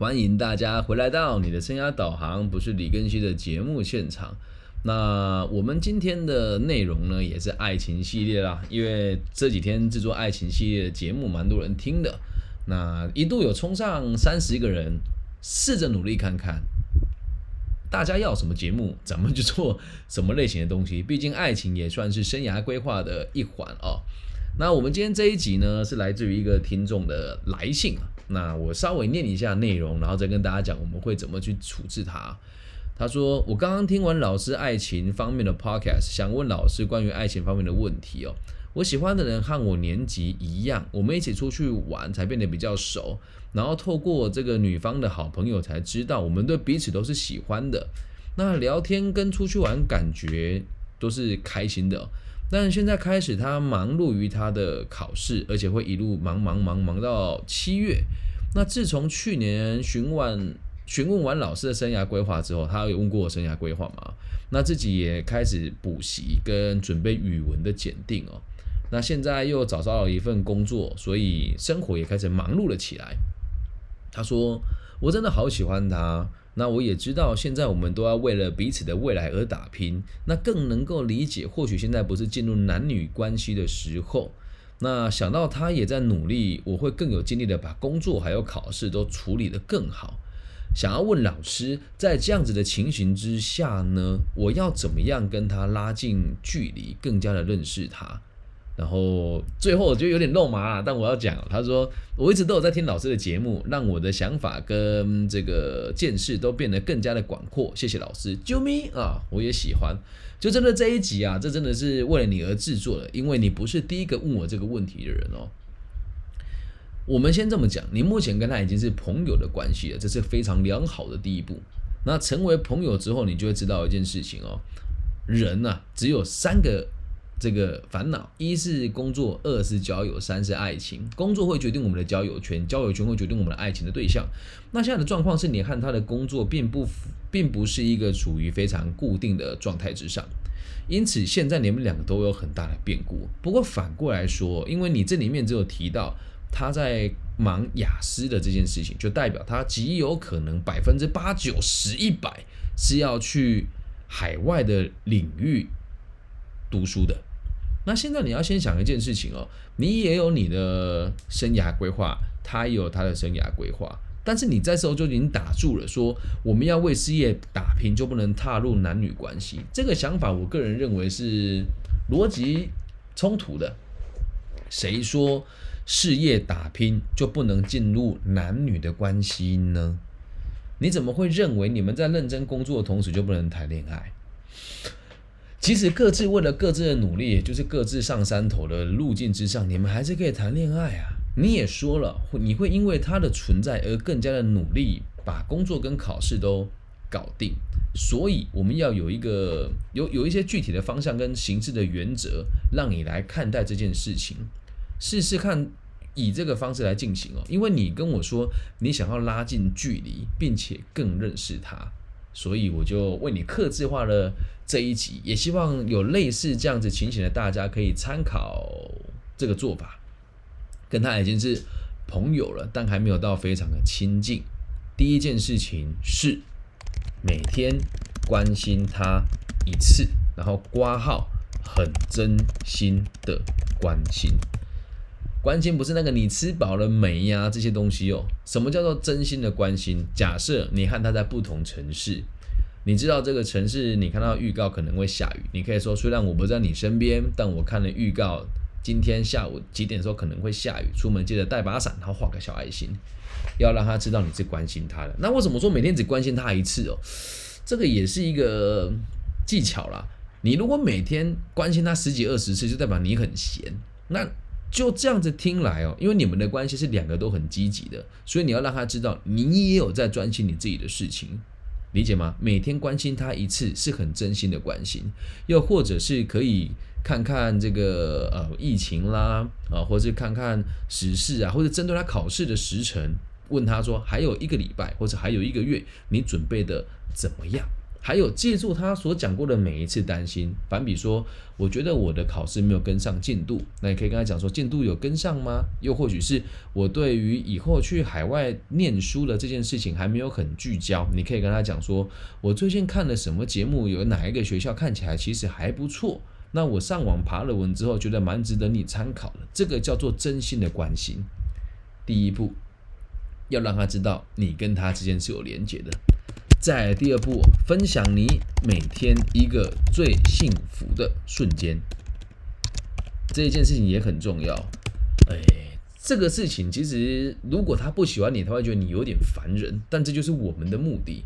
欢迎大家回来到你的生涯导航，不是李根熙的节目现场。那我们今天的内容呢，也是爱情系列啦，因为这几天制作爱情系列的节目，蛮多人听的。那一度有冲上三十个人，试着努力看看，大家要什么节目，咱们就做什么类型的东西。毕竟爱情也算是生涯规划的一环哦。那我们今天这一集呢，是来自于一个听众的来信啊。那我稍微念一下内容，然后再跟大家讲我们会怎么去处置它。他说：“我刚刚听完老师爱情方面的 podcast，想问老师关于爱情方面的问题哦。我喜欢的人和我年纪一样，我们一起出去玩才变得比较熟，然后透过这个女方的好朋友才知道我们对彼此都是喜欢的。那聊天跟出去玩感觉都是开心的。”但现在开始，他忙碌于他的考试，而且会一路忙忙忙忙到七月。那自从去年询问询问完老师的生涯规划之后，他有问过我生涯规划吗？那自己也开始补习跟准备语文的检定哦。那现在又找到了一份工作，所以生活也开始忙碌了起来。他说：“我真的好喜欢他。”那我也知道，现在我们都要为了彼此的未来而打拼。那更能够理解，或许现在不是进入男女关系的时候。那想到他也在努力，我会更有精力的把工作还有考试都处理得更好。想要问老师，在这样子的情形之下呢，我要怎么样跟他拉近距离，更加的认识他？然后最后我觉得有点肉麻了，但我要讲，他说我一直都有在听老师的节目，让我的想法跟这个见识都变得更加的广阔。谢谢老师，啾咪啊，我也喜欢。就真的这一集啊，这真的是为了你而制作的，因为你不是第一个问我这个问题的人哦。我们先这么讲，你目前跟他已经是朋友的关系了，这是非常良好的第一步。那成为朋友之后，你就会知道一件事情哦，人呐，只有三个。这个烦恼，一是工作，二是交友，三是爱情。工作会决定我们的交友圈，交友圈会决定我们的爱情的对象。那现在的状况是你和他的工作并不并不是一个处于非常固定的状态之上，因此现在你们两个都有很大的变故。不过反过来说，因为你这里面只有提到他在忙雅思的这件事情，就代表他极有可能百分之八九十一百是要去海外的领域读书的。那现在你要先想一件事情哦，你也有你的生涯规划，他也有他的生涯规划，但是你在时候就已经打住了，说我们要为事业打拼，就不能踏入男女关系。这个想法，我个人认为是逻辑冲突的。谁说事业打拼就不能进入男女的关系呢？你怎么会认为你们在认真工作的同时就不能谈恋爱？即使各自为了各自的努力，也就是各自上山头的路径之上，你们还是可以谈恋爱啊！你也说了，你会因为他的存在而更加的努力，把工作跟考试都搞定。所以我们要有一个有有一些具体的方向跟形式的原则，让你来看待这件事情，试试看以这个方式来进行哦。因为你跟我说你想要拉近距离，并且更认识他。所以我就为你刻字化了这一集，也希望有类似这样子情形的大家可以参考这个做法。跟他已经是朋友了，但还没有到非常的亲近。第一件事情是每天关心他一次，然后挂号，很真心的关心。关心不是那个你吃饱了没呀这些东西哦。什么叫做真心的关心？假设你和他在不同城市，你知道这个城市，你看到预告可能会下雨，你可以说虽然我不在你身边，但我看了预告，今天下午几点的时候可能会下雨，出门记得带把伞，然后画个小爱心，要让他知道你是关心他的。那为什么说每天只关心他一次哦？这个也是一个技巧啦。你如果每天关心他十几二十次，就代表你很闲。那就这样子听来哦，因为你们的关系是两个都很积极的，所以你要让他知道你也有在专心你自己的事情，理解吗？每天关心他一次是很真心的关心，又或者是可以看看这个呃疫情啦啊，或者是看看时事啊，或者针对他考试的时辰，问他说还有一个礼拜或者还有一个月，你准备的怎么样？还有借助他所讲过的每一次担心，反比说，我觉得我的考试没有跟上进度，那你可以跟他讲说，进度有跟上吗？又或许是我对于以后去海外念书的这件事情还没有很聚焦，你可以跟他讲说，我最近看了什么节目，有哪一个学校看起来其实还不错，那我上网爬了文之后，觉得蛮值得你参考的，这个叫做真心的关心。第一步，要让他知道你跟他之间是有连结的。在第二步，分享你每天一个最幸福的瞬间，这一件事情也很重要。哎，这个事情其实如果他不喜欢你，他会觉得你有点烦人。但这就是我们的目的。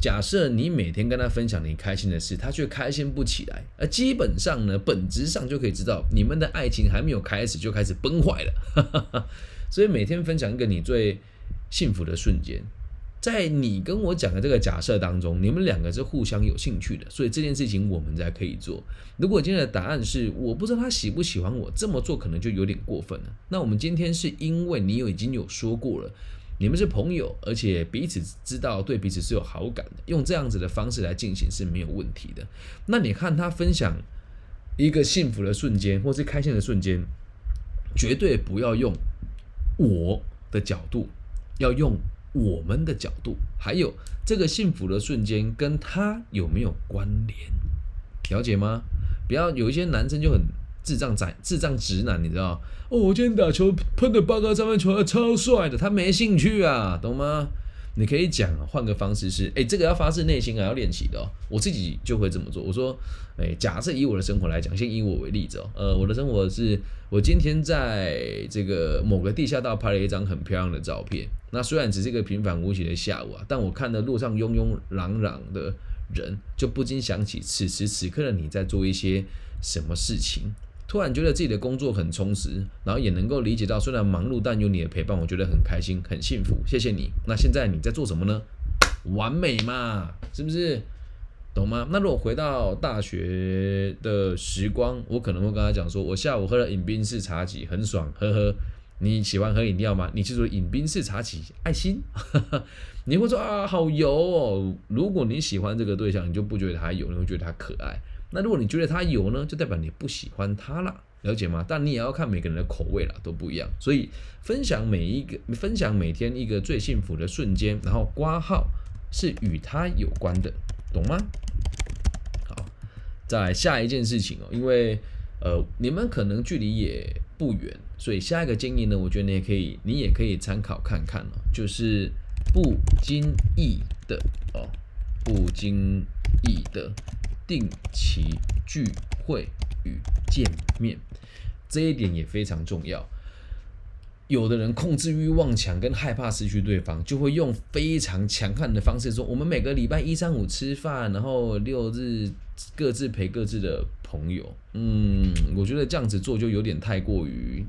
假设你每天跟他分享你开心的事，他却开心不起来，而基本上呢，本质上就可以知道你们的爱情还没有开始就开始崩坏了。所以每天分享一个你最幸福的瞬间。在你跟我讲的这个假设当中，你们两个是互相有兴趣的，所以这件事情我们才可以做。如果今天的答案是我不知道他喜不喜欢我，这么做可能就有点过分了。那我们今天是因为你有已经有说过了，你们是朋友，而且彼此知道对彼此是有好感的，用这样子的方式来进行是没有问题的。那你看他分享一个幸福的瞬间或是开心的瞬间，绝对不要用我的角度，要用。我们的角度，还有这个幸福的瞬间跟他有没有关联？了解吗？不要有一些男生就很智障仔、智障直男，你知道？哦，我今天打球喷的八个三分球，超帅的，他没兴趣啊，懂吗？你可以讲，换个方式是，哎，这个要发自内心啊，要练习的哦。我自己就会这么做。我说，哎，假设以我的生活来讲，先以我为例子哦。呃，我的生活是，我今天在这个某个地下道拍了一张很漂亮的照片。那虽然只是一个平凡无奇的下午啊，但我看到路上庸庸攘攘的人，就不禁想起此时此刻的你在做一些什么事情。突然觉得自己的工作很充实，然后也能够理解到，虽然忙碌，但有你的陪伴，我觉得很开心，很幸福。谢谢你。那现在你在做什么呢？完美嘛，是不是？懂吗？那如果回到大学的时光，我可能会跟他讲说，我下午喝了饮冰式茶几，很爽，呵呵。你喜欢喝饮料吗？你记住，饮冰式茶几，爱心。你会说啊，好油哦。如果你喜欢这个对象，你就不觉得他油，你会觉得他可爱。那如果你觉得他有呢，就代表你不喜欢他了，了解吗？但你也要看每个人的口味了，都不一样。所以分享每一个，分享每天一个最幸福的瞬间，然后挂号是与他有关的，懂吗？好，再下一件事情哦，因为呃，你们可能距离也不远，所以下一个建议呢，我觉得你也可以，你也可以参考看看哦，就是不经意的哦，不经意的。定期聚会与见面，这一点也非常重要。有的人控制欲望强，跟害怕失去对方，就会用非常强悍的方式说：“我们每个礼拜一、三、五吃饭，然后六日各自陪各自的朋友。”嗯，我觉得这样子做就有点太过于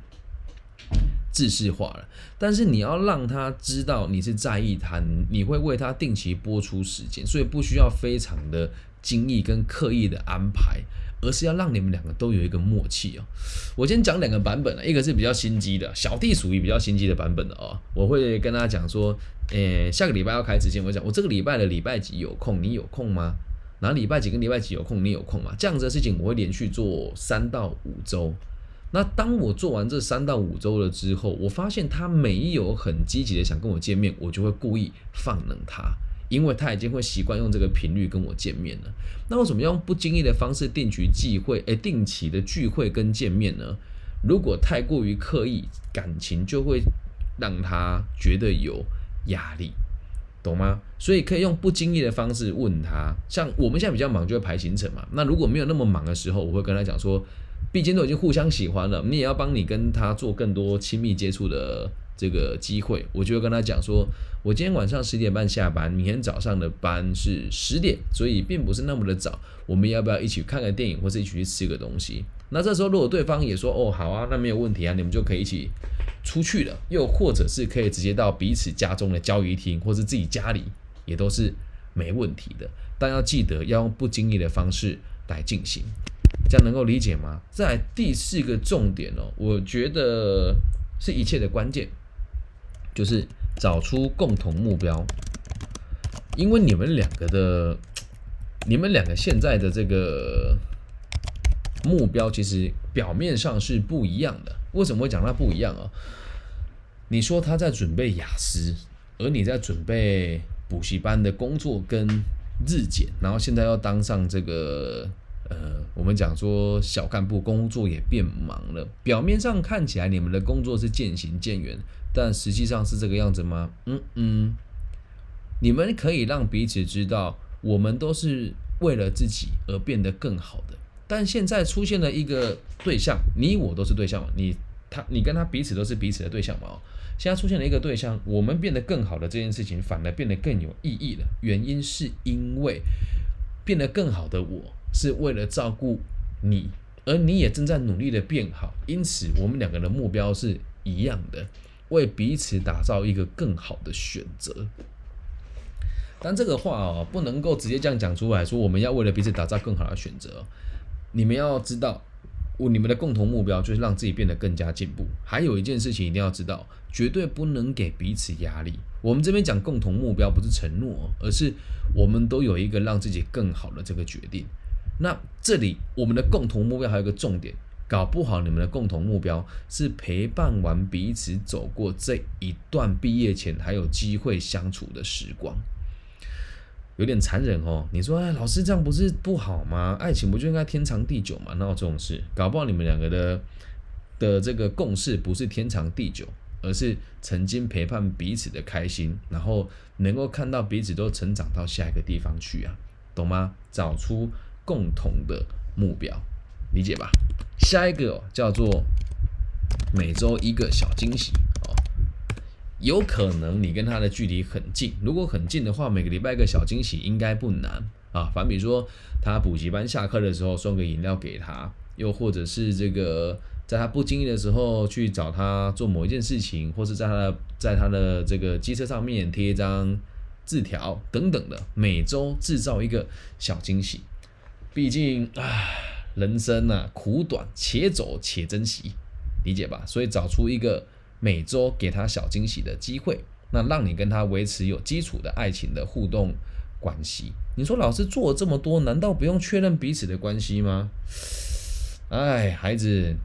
自式化了。但是你要让他知道你是在意他，你会为他定期播出时间，所以不需要非常的。精意跟刻意的安排，而是要让你们两个都有一个默契哦。我先讲两个版本，一个是比较心机的，小弟属于比较心机的版本的哦。我会跟他讲说，诶，下个礼拜要开直播，我讲我这个礼拜的礼拜几有空，你有空吗？然后礼拜几跟礼拜几有空，你有空吗？这样子的事情我会连续做三到五周。那当我做完这三到五周了之后，我发现他没有很积极的想跟我见面，我就会故意放冷他。因为他已经会习惯用这个频率跟我见面了，那为什么用不经意的方式定期聚会？诶，定期的聚会跟见面呢？如果太过于刻意，感情就会让他觉得有压力，懂吗？所以可以用不经意的方式问他。像我们现在比较忙，就会排行程嘛。那如果没有那么忙的时候，我会跟他讲说，毕竟都已经互相喜欢了，你也要帮你跟他做更多亲密接触的。这个机会，我就会跟他讲说，我今天晚上十点半下班，明天早上的班是十点，所以并不是那么的早。我们要不要一起看个电影，或者一起去吃个东西？那这时候如果对方也说，哦，好啊，那没有问题啊，你们就可以一起出去了。又或者是可以直接到彼此家中的交易厅，或是自己家里，也都是没问题的。但要记得要用不经意的方式来进行，这样能够理解吗？在第四个重点哦，我觉得是一切的关键。就是找出共同目标，因为你们两个的你们两个现在的这个目标，其实表面上是不一样的。为什么会讲它不一样啊？你说他在准备雅思，而你在准备补习班的工作跟日检，然后现在要当上这个呃，我们讲说小干部工作也变忙了。表面上看起来你们的工作是渐行渐远，但实际上是这个样子吗？嗯嗯，你们可以让彼此知道，我们都是为了自己而变得更好的。但现在出现了一个对象，你我都是对象嘛？你他你跟他彼此都是彼此的对象嘛？哦。现在出现了一个对象，我们变得更好的这件事情，反而变得更有意义了。原因是因为变得更好的我是为了照顾你，而你也正在努力的变好，因此我们两个的目标是一样的，为彼此打造一个更好的选择。但这个话哦，不能够直接这样讲出来，说我们要为了彼此打造更好的选择。你们要知道。你们的共同目标就是让自己变得更加进步。还有一件事情一定要知道，绝对不能给彼此压力。我们这边讲共同目标不是承诺，而是我们都有一个让自己更好的这个决定。那这里我们的共同目标还有一个重点，搞不好你们的共同目标是陪伴完彼此走过这一段毕业前还有机会相处的时光。有点残忍哦，你说哎，老师这样不是不好吗？爱情不就应该天长地久吗？哪有这种事？搞不好你们两个的的这个共识不是天长地久，而是曾经陪伴彼此的开心，然后能够看到彼此都成长到下一个地方去啊，懂吗？找出共同的目标，理解吧？下一个叫做每周一个小惊喜哦。有可能你跟他的距离很近，如果很近的话，每个礼拜一个小惊喜应该不难啊。反比说，他补习班下课的时候送个饮料给他，又或者是这个在他不经意的时候去找他做某一件事情，或是在他的在他的这个机车上面贴一张字条等等的，每周制造一个小惊喜。毕竟啊，人生啊苦短，且走且珍惜，理解吧？所以找出一个。每周给他小惊喜的机会，那让你跟他维持有基础的爱情的互动关系。你说老师做了这么多，难道不用确认彼此的关系吗？哎，孩子，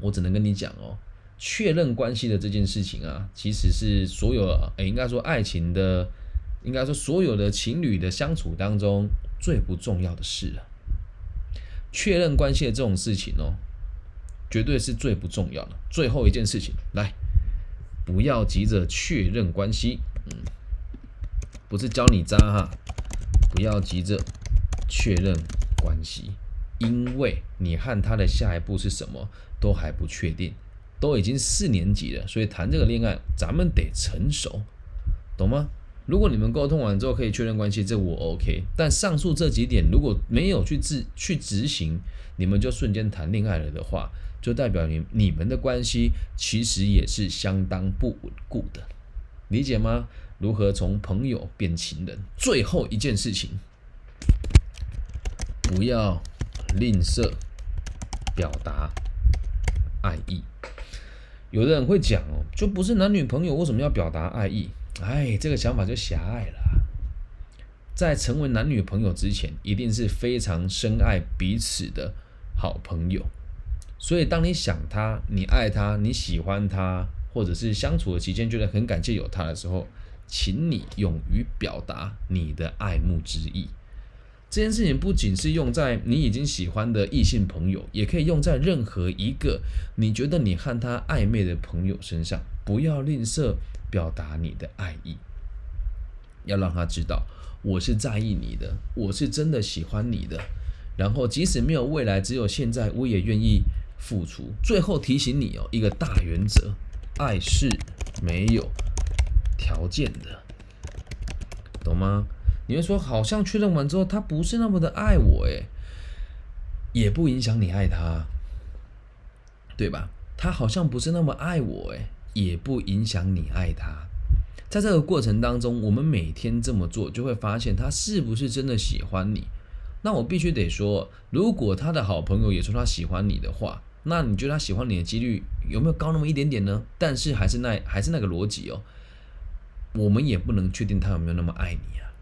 我只能跟你讲哦，确认关系的这件事情啊，其实是所有哎，应该说爱情的，应该说所有的情侣的相处当中最不重要的事了。确认关系的这种事情哦。绝对是最不重要的最后一件事情，来，不要急着确认关系，嗯，不是教你渣哈，不要急着确认关系，因为你和他的下一步是什么都还不确定，都已经四年级了，所以谈这个恋爱，咱们得成熟，懂吗？如果你们沟通完之后可以确认关系，这我 OK，但上述这几点如果没有去执去执行，你们就瞬间谈恋爱了的话。就代表你你们的关系其实也是相当不稳固的，理解吗？如何从朋友变情人？最后一件事情，不要吝啬表达爱意。有的人会讲哦，就不是男女朋友，为什么要表达爱意？哎，这个想法就狭隘了。在成为男女朋友之前，一定是非常深爱彼此的好朋友。所以，当你想他、你爱他、你喜欢他，或者是相处的期间觉得很感谢有他的时候，请你勇于表达你的爱慕之意。这件事情不仅是用在你已经喜欢的异性朋友，也可以用在任何一个你觉得你和他暧昧的朋友身上。不要吝啬表达你的爱意，要让他知道我是在意你的，我是真的喜欢你的。然后，即使没有未来，只有现在，我也愿意。付出。最后提醒你哦，一个大原则：爱是没有条件的，懂吗？你会说，好像确认完之后，他不是那么的爱我，诶，也不影响你爱他，对吧？他好像不是那么爱我，诶，也不影响你爱他。在这个过程当中，我们每天这么做，就会发现他是不是真的喜欢你。那我必须得说，如果他的好朋友也说他喜欢你的话，那你觉得他喜欢你的几率有没有高那么一点点呢？但是还是那还是那个逻辑哦，我们也不能确定他有没有那么爱你啊。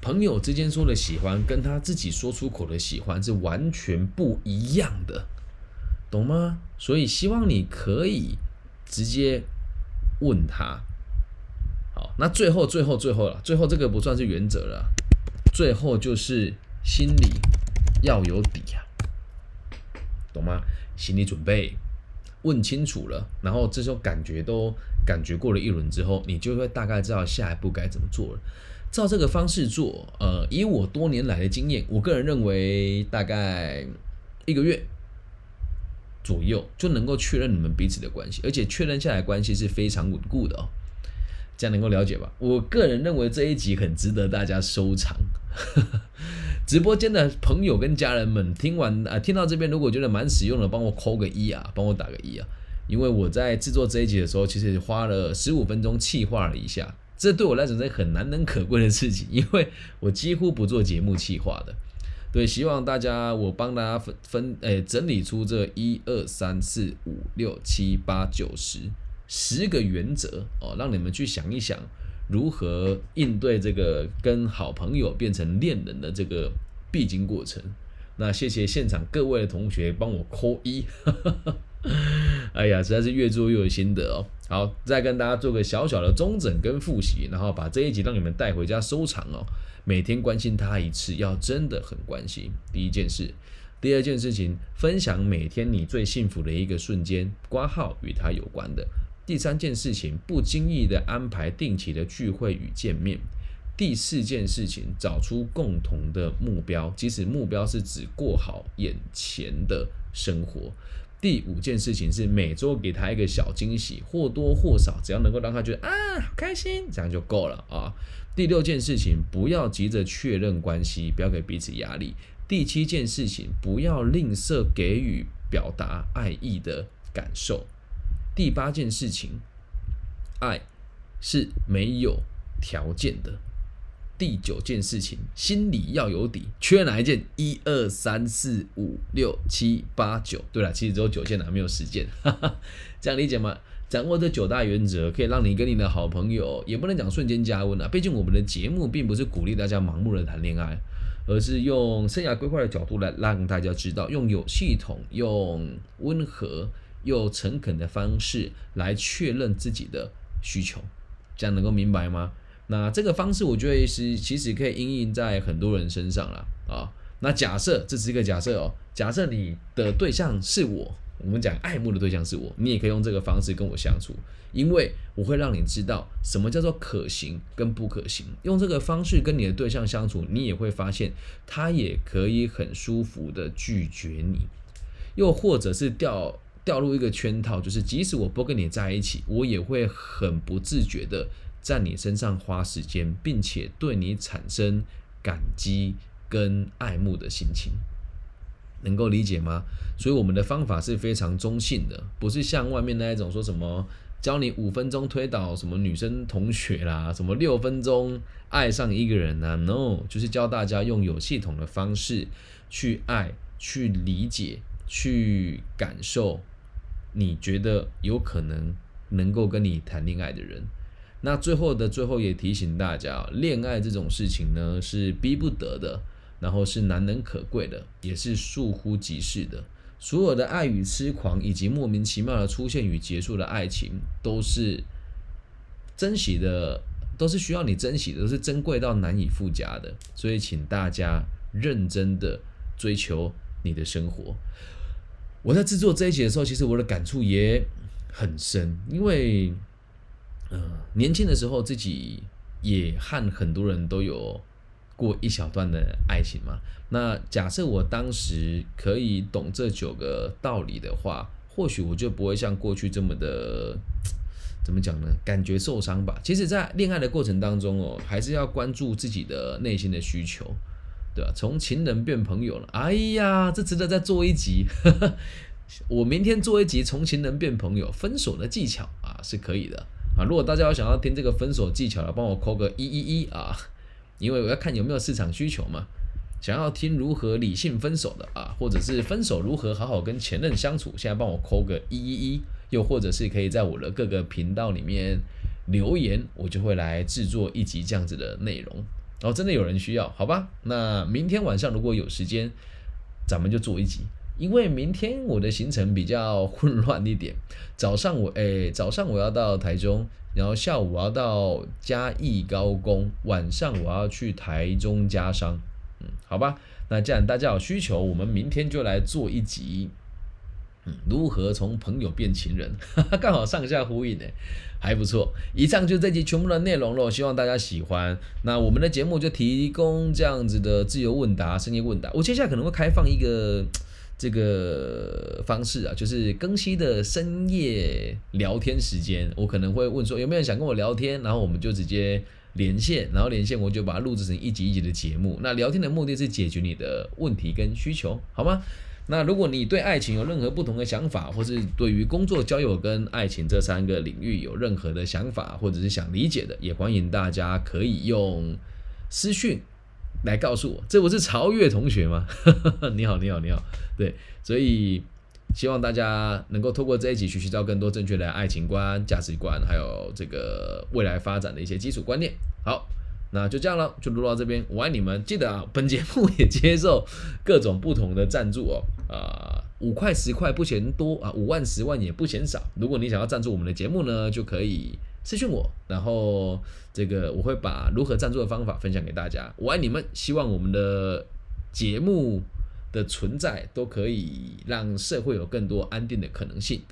朋友之间说的喜欢，跟他自己说出口的喜欢是完全不一样的，懂吗？所以希望你可以直接问他。好，那最后最后最后了，最后这个不算是原则了，最后就是心里要有底啊，懂吗？心理准备。问清楚了，然后这时候感觉都感觉过了一轮之后，你就会大概知道下一步该怎么做了。照这个方式做，呃，以我多年来的经验，我个人认为大概一个月左右就能够确认你们彼此的关系，而且确认下来关系是非常稳固的哦。这样能够了解吧？我个人认为这一集很值得大家收藏。直播间的朋友跟家人们，听完啊，听到这边如果觉得蛮实用的，帮我扣个一啊，帮我打个一啊，因为我在制作这一集的时候，其实花了十五分钟气化了一下，这对我来讲是很难能可贵的事情，因为我几乎不做节目气化的。对，希望大家我帮大家分分诶整理出这一二三四五六七八九十十个原则哦，让你们去想一想。如何应对这个跟好朋友变成恋人的这个必经过程？那谢谢现场各位的同学帮我扣一，哎呀，实在是越做越有心得哦。好，再跟大家做个小小的中整跟复习，然后把这一集让你们带回家收藏哦。每天关心他一次，要真的很关心。第一件事，第二件事情，分享每天你最幸福的一个瞬间，挂号与他有关的。第三件事情，不经意的安排定期的聚会与见面。第四件事情，找出共同的目标，即使目标是只过好眼前的生活。第五件事情是每周给他一个小惊喜，或多或少，只要能够让他觉得啊开心，这样就够了啊。第六件事情，不要急着确认关系，不要给彼此压力。第七件事情，不要吝啬给予表达爱意的感受。第八件事情，爱是没有条件的。第九件事情，心里要有底，缺哪一件？一二三四五六七八九。对了，其实只有九件了，没有十件。哈 哈这样理解吗？掌握这九大原则，可以让你跟你的好朋友，也不能讲瞬间加温啊。毕竟我们的节目并不是鼓励大家盲目的谈恋爱，而是用生涯规划的角度来让大家知道，用有系统、用温和。又诚恳的方式来确认自己的需求，这样能够明白吗？那这个方式我觉得是其实可以应用在很多人身上了啊。那假设这是一个假设哦，假设你的对象是我，我们讲爱慕的对象是我，你也可以用这个方式跟我相处，因为我会让你知道什么叫做可行跟不可行。用这个方式跟你的对象相处，你也会发现他也可以很舒服的拒绝你，又或者是掉。掉入一个圈套，就是即使我不跟你在一起，我也会很不自觉的在你身上花时间，并且对你产生感激跟爱慕的心情，能够理解吗？所以我们的方法是非常中性的，不是像外面那一种说什么教你五分钟推倒什么女生同学啦，什么六分钟爱上一个人啊，no，就是教大家用有系统的方式去爱、去理解、去感受。你觉得有可能能够跟你谈恋爱的人，那最后的最后也提醒大家，恋爱这种事情呢是逼不得的，然后是难能可贵的，也是倏忽即逝的。所有的爱与痴狂，以及莫名其妙的出现与结束的爱情，都是珍惜的，都是需要你珍惜的，都是珍贵到难以附加的。所以，请大家认真的追求你的生活。我在制作这一集的时候，其实我的感触也很深，因为，嗯，年轻的时候自己也和很多人都有过一小段的爱情嘛。那假设我当时可以懂这九个道理的话，或许我就不会像过去这么的，怎么讲呢？感觉受伤吧。其实，在恋爱的过程当中哦，还是要关注自己的内心的需求。对吧？从情人变朋友了，哎呀，这值得再做一集。我明天做一集从情人变朋友分手的技巧啊，是可以的啊。如果大家有想要听这个分手技巧的，帮我扣个一一一啊，因为我要看有没有市场需求嘛。想要听如何理性分手的啊，或者是分手如何好好跟前任相处，现在帮我扣个一一一，又或者是可以在我的各个频道里面留言，我就会来制作一集这样子的内容。然后真的有人需要，好吧？那明天晚上如果有时间，咱们就做一集。因为明天我的行程比较混乱一点，早上我诶，早上我要到台中，然后下午我要到嘉义高工，晚上我要去台中家商，嗯，好吧。那既然大家有需求，我们明天就来做一集。嗯，如何从朋友变情人？刚好上下呼应呢，还不错。以上就这集全部的内容了，希望大家喜欢。那我们的节目就提供这样子的自由问答、深夜问答。我接下来可能会开放一个这个方式啊，就是更新的深夜聊天时间。我可能会问说有没有人想跟我聊天，然后我们就直接连线，然后连线我就把它录制成一集一集的节目。那聊天的目的是解决你的问题跟需求，好吗？那如果你对爱情有任何不同的想法，或是对于工作、交友跟爱情这三个领域有任何的想法，或者是想理解的，也欢迎大家可以用私讯来告诉我。这不是曹越同学吗？你好，你好，你好。对，所以希望大家能够透过这一集学习到更多正确的爱情观、价值观，还有这个未来发展的一些基础观念。好。那就这样了，就录到这边。我爱你们，记得啊，本节目也接受各种不同的赞助哦。啊，五块十块不嫌多啊，五万十万也不嫌少。如果你想要赞助我们的节目呢，就可以私信我，然后这个我会把如何赞助的方法分享给大家。我爱你们，希望我们的节目的存在都可以让社会有更多安定的可能性。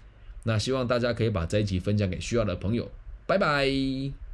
那希望大家可以把这一集分享给需要的朋友。拜拜。